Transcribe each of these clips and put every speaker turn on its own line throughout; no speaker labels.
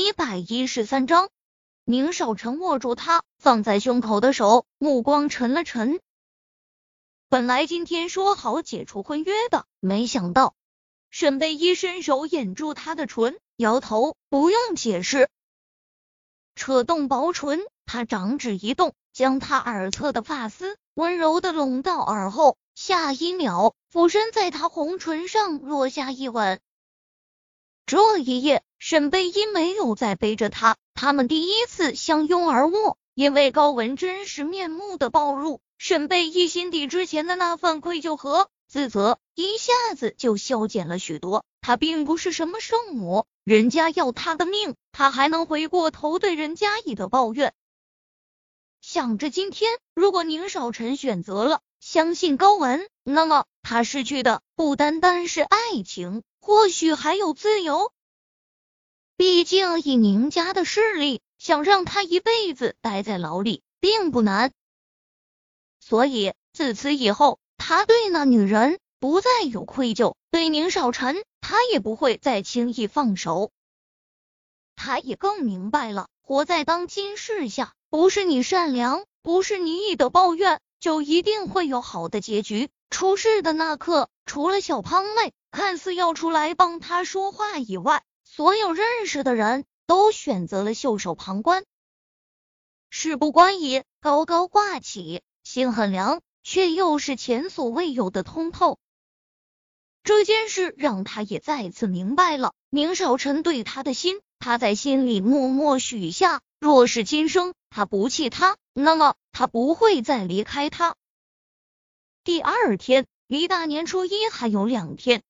一百一十三章，宁少臣握住他放在胸口的手，目光沉了沉。本来今天说好解除婚约的，没想到沈贝依伸手掩住他的唇，摇头，不用解释。扯动薄唇，他掌指一动，将他耳侧的发丝温柔的拢到耳后，下一秒俯身在他红唇上落下一吻。这一夜，沈贝因没有再背着他，他们第一次相拥而卧。因为高文真实面目的暴露，沈贝一心底之前的那份愧疚和自责一下子就消减了许多。他并不是什么圣母，人家要他的命，他还能回过头对人家以的抱怨。想着今天，如果宁少臣选择了相信高文，那么他失去的不单单是爱情。或许还有自由，毕竟以宁家的势力，想让他一辈子待在牢里并不难。所以自此以后，他对那女人不再有愧疚，对宁少臣，他也不会再轻易放手。他也更明白了，活在当今世下，不是你善良，不是你义的抱怨，就一定会有好的结局。出事的那刻，除了小胖妹。看似要出来帮他说话以外，所有认识的人都选择了袖手旁观。事不关己，高高挂起，心很凉，却又是前所未有的通透。这件事让他也再次明白了宁少臣对他的心。他在心里默默许下，若是今生他不弃他，那么他不会再离开他。第二天，离大年初一还有两天。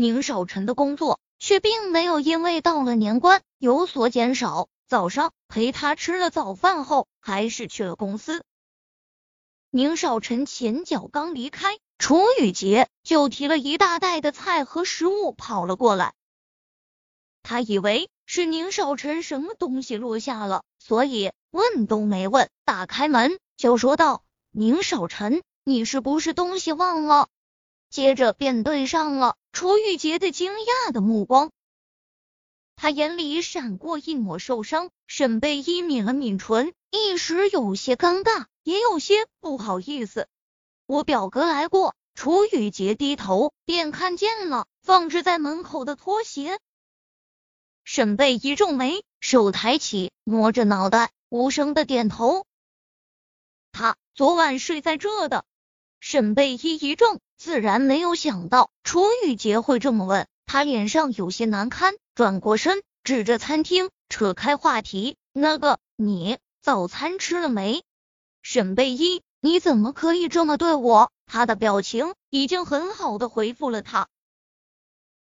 宁少臣的工作却并没有因为到了年关有所减少。早上陪他吃了早饭后，还是去了公司。宁少臣前脚刚离开，楚雨洁就提了一大袋的菜和食物跑了过来。他以为是宁少臣什么东西落下了，所以问都没问，打开门就说道：“宁少臣，你是不是东西忘了？”接着便对上了楚雨洁的惊讶的目光，他眼里闪过一抹受伤。沈贝依抿了抿唇，一时有些尴尬，也有些不好意思。我表哥来过。楚雨洁低头便看见了放置在门口的拖鞋。沈贝一皱眉，手抬起，摸着脑袋，无声的点头。他昨晚睡在这的。沈贝依一怔。自然没有想到楚雨洁会这么问，他脸上有些难堪，转过身指着餐厅，扯开话题：“那个，你早餐吃了没？”沈贝依，你怎么可以这么对我？他的表情已经很好的回复了他。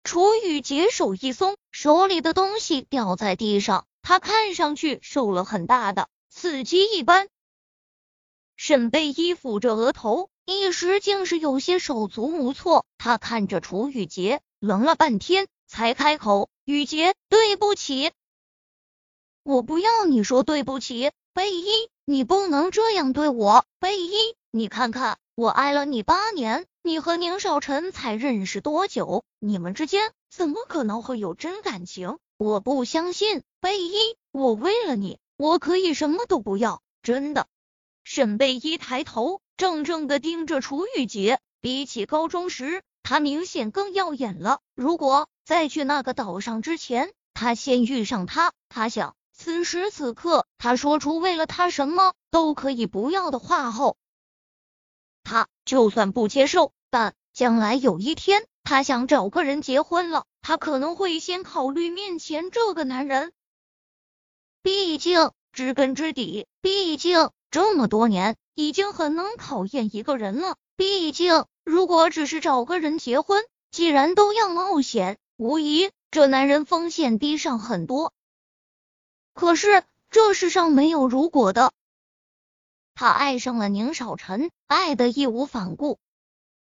楚雨洁手一松，手里的东西掉在地上，他看上去受了很大的刺激一般。沈贝依抚着额头。一时竟是有些手足无措，他看着楚雨洁，愣了半天，才开口：“雨洁，对不起，我不要你说对不起，贝依，你不能这样对我，贝依，你看看，我爱了你八年，你和宁少臣才认识多久？你们之间怎么可能会有真感情？我不相信，贝依，我为了你，我可以什么都不要，真的。”沈贝依抬头。怔怔的盯着楚雨洁，比起高中时，他明显更耀眼了。如果在去那个岛上之前，他先遇上他，他想此时此刻，他说出为了他什么都可以不要的话后，他就算不接受，但将来有一天，他想找个人结婚了，他可能会先考虑面前这个男人。毕竟知根知底，毕竟这么多年。已经很能考验一个人了。毕竟，如果只是找个人结婚，既然都要冒险，无疑这男人风险低上很多。可是这世上没有如果的，他爱上了宁少臣，爱的义无反顾，